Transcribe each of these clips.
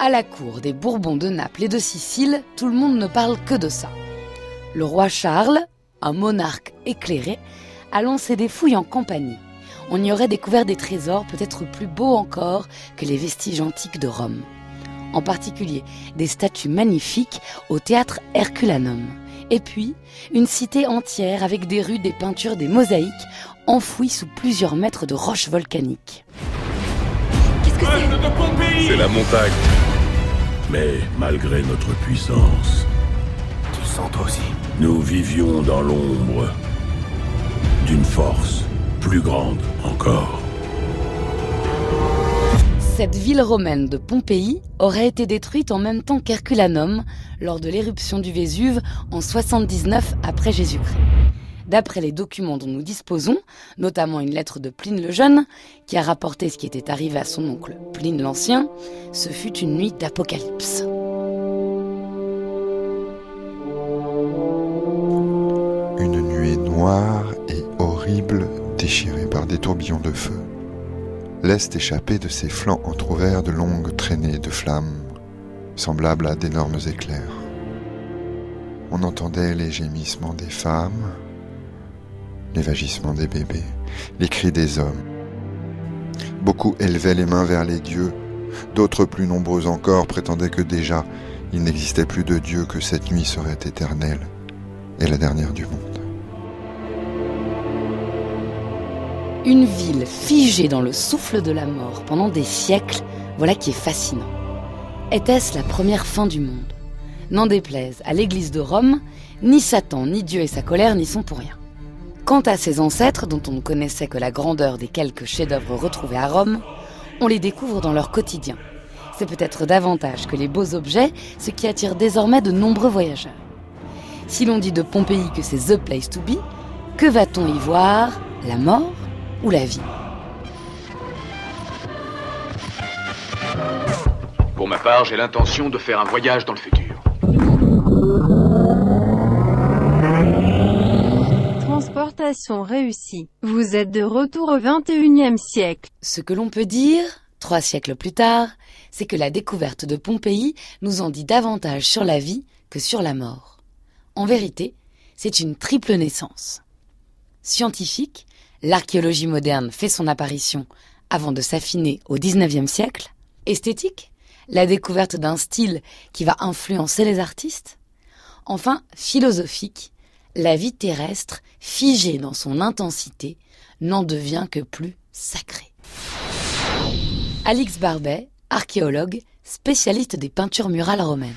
À la cour des Bourbons de Naples et de Sicile, tout le monde ne parle que de ça. Le roi Charles, un monarque éclairé, a lancé des fouilles en compagnie. On y aurait découvert des trésors peut-être plus beaux encore que les vestiges antiques de Rome. En particulier des statues magnifiques au théâtre Herculanum. Et puis, une cité entière avec des rues, des peintures, des mosaïques enfouies sous plusieurs mètres de roches volcaniques. Qu'est-ce que c'est? C'est la montagne. Mais malgré notre puissance, Tu le sens toi aussi nous vivions dans l'ombre d'une force plus grande encore. Cette ville romaine de Pompéi aurait été détruite en même temps qu'Herculanum lors de l'éruption du Vésuve en 79 après Jésus-Christ. D'après les documents dont nous disposons, notamment une lettre de Pline le Jeune, qui a rapporté ce qui était arrivé à son oncle Pline l'Ancien, ce fut une nuit d'apocalypse. Une nuée noire et horrible déchirée par des tourbillons de feu laisse échapper de ses flancs entr'ouverts de longues traînées de flammes, semblables à d'énormes éclairs. On entendait les gémissements des femmes, les vagissements des bébés, les cris des hommes. Beaucoup élevaient les mains vers les dieux, d'autres plus nombreux encore prétendaient que déjà il n'existait plus de Dieu, que cette nuit serait éternelle et la dernière du monde. Une ville figée dans le souffle de la mort pendant des siècles, voilà qui est fascinant. Était-ce la première fin du monde? N'en déplaise à l'Église de Rome, ni Satan, ni Dieu et sa colère n'y sont pour rien. Quant à ses ancêtres, dont on ne connaissait que la grandeur des quelques chefs-d'œuvre retrouvés à Rome, on les découvre dans leur quotidien. C'est peut-être davantage que les beaux objets ce qui attire désormais de nombreux voyageurs. Si l'on dit de Pompéi que c'est The Place to Be, que va-t-on y voir? La mort ou la vie? Pour ma part, j'ai l'intention de faire un voyage dans le futur. Transportation réussie. Vous êtes de retour au 21e siècle. Ce que l'on peut dire, trois siècles plus tard, c'est que la découverte de Pompéi nous en dit davantage sur la vie que sur la mort. En vérité, c'est une triple naissance. Scientifique, l'archéologie moderne fait son apparition avant de s'affiner au XIXe siècle. Esthétique, la découverte d'un style qui va influencer les artistes. Enfin, philosophique, la vie terrestre, figée dans son intensité, n'en devient que plus sacrée. Alix Barbet, archéologue, spécialiste des peintures murales romaines.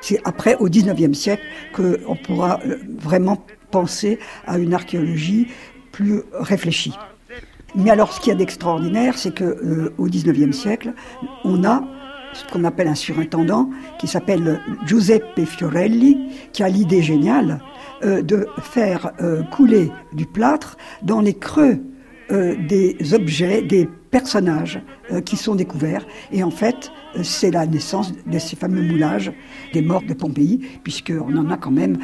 C'est après, au XIXe siècle, qu'on pourra euh, vraiment penser à une archéologie plus réfléchie. Mais alors, ce qu'il y a d'extraordinaire, c'est que euh, au XIXe siècle, on a ce qu'on appelle un surintendant, qui s'appelle Giuseppe Fiorelli, qui a l'idée géniale euh, de faire euh, couler du plâtre dans les creux des objets, des personnages qui sont découverts. Et en fait, c'est la naissance de ces fameux moulages des morts de Pompéi, puisqu'on en a quand même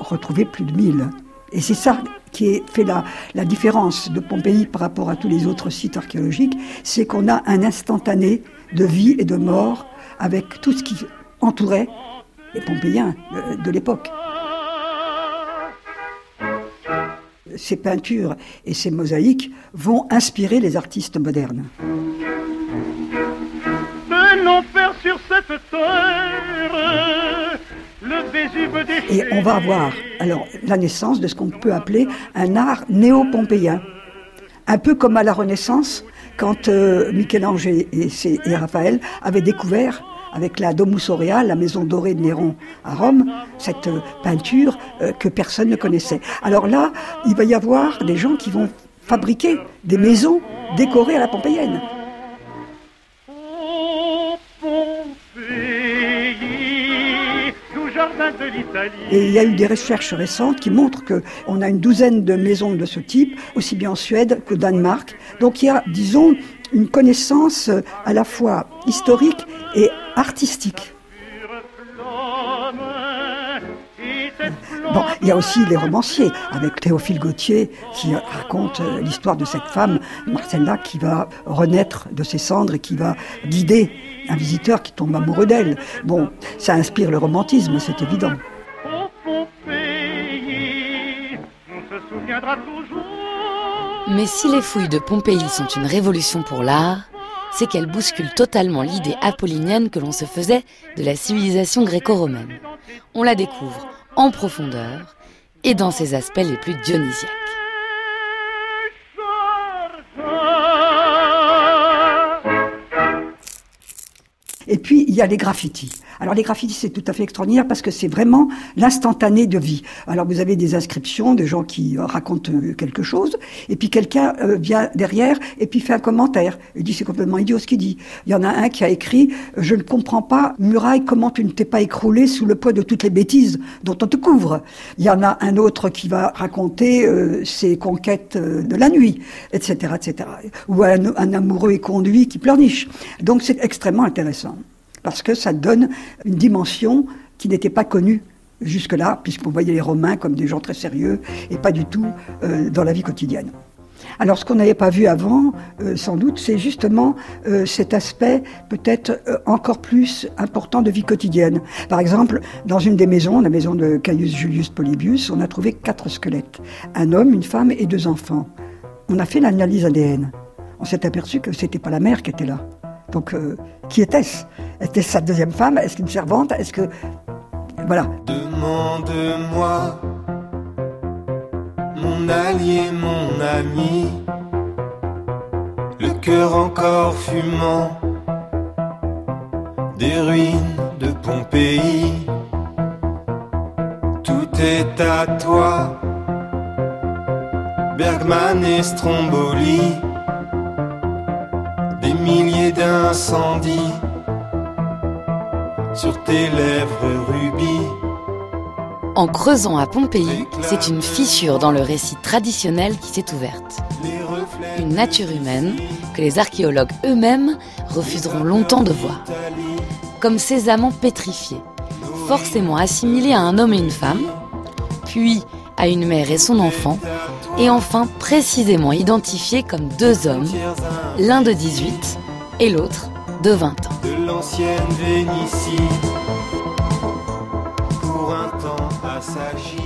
retrouvé plus de 1000. Et c'est ça qui fait la, la différence de Pompéi par rapport à tous les autres sites archéologiques, c'est qu'on a un instantané de vie et de mort avec tout ce qui entourait les Pompéiens de, de l'époque. Ces peintures et ces mosaïques vont inspirer les artistes modernes. Venons faire sur cette terre le Vésuve des Et on va avoir alors la naissance de ce qu'on peut appeler un art néo-pompéien. Un peu comme à la Renaissance, quand euh, Michel-Ange et, Raphaël avaient découvert avec la Domus Aurea, la maison dorée de Néron à Rome, cette euh, peinture euh, que personne ne connaissait. Alors là, il va y avoir des gens qui vont fabriquer des maisons décorées à la pompéienne. Et il y a eu des recherches récentes qui montrent qu'on a une douzaine de maisons de ce type, aussi bien en Suède qu'au Danemark. Donc il y a, disons, une connaissance euh, à la fois historique et artistique. Bon, il y a aussi les romanciers, avec Théophile Gautier qui raconte euh, l'histoire de cette femme, Marcella, qui va renaître de ses cendres et qui va guider un visiteur qui tombe amoureux d'elle. Bon, ça inspire le romantisme, c'est évident. Mais si les fouilles de Pompéi sont une révolution pour l'art, c'est qu'elles bousculent totalement l'idée apollinienne que l'on se faisait de la civilisation gréco-romaine. On la découvre en profondeur et dans ses aspects les plus dionysiaques. Et puis, il y a les graffitis. Alors, les graffitis, c'est tout à fait extraordinaire parce que c'est vraiment l'instantané de vie. Alors, vous avez des inscriptions, des gens qui euh, racontent euh, quelque chose, et puis quelqu'un euh, vient derrière et puis fait un commentaire. Il dit, c'est complètement idiot ce qu'il dit. Il y en a un qui a écrit, je ne comprends pas, muraille, comment tu ne t'es pas écroulé sous le poids de toutes les bêtises dont on te couvre. Il y en a un autre qui va raconter ses conquêtes de la nuit, etc., etc. Ou un amoureux éconduit qui pleurniche. Donc, c'est extrêmement intéressant parce que ça donne une dimension qui n'était pas connue jusque-là, puisqu'on voyait les Romains comme des gens très sérieux et pas du tout euh, dans la vie quotidienne. Alors ce qu'on n'avait pas vu avant, euh, sans doute, c'est justement euh, cet aspect peut-être encore plus important de vie quotidienne. Par exemple, dans une des maisons, la maison de Caius Julius Polybius, on a trouvé quatre squelettes. Un homme, une femme et deux enfants. On a fait l'analyse ADN. On s'est aperçu que c'était pas la mère qui était là. Donc, qui était-ce? Était sa deuxième femme? Est-ce qu'une servante? Est-ce que... Voilà. Demande-moi, mon allié, mon ami, le cœur encore fumant, des ruines de Pompéi. Tout est à toi, Bergman et Stromboli, milliers d'incendies sur tes lèvres rubis. En creusant à Pompéi, c'est une fissure dans le récit traditionnel qui s'est ouverte. Une nature humaine que les archéologues eux-mêmes refuseront longtemps de voir. Comme ces amants pétrifiés, forcément assimilés à un homme et une femme, puis à une mère et son enfant, et enfin précisément identifiés comme deux hommes, l'un de 18 et l'autre de 20 ans. De l'ancienne Vénitie, pour un temps à assagi.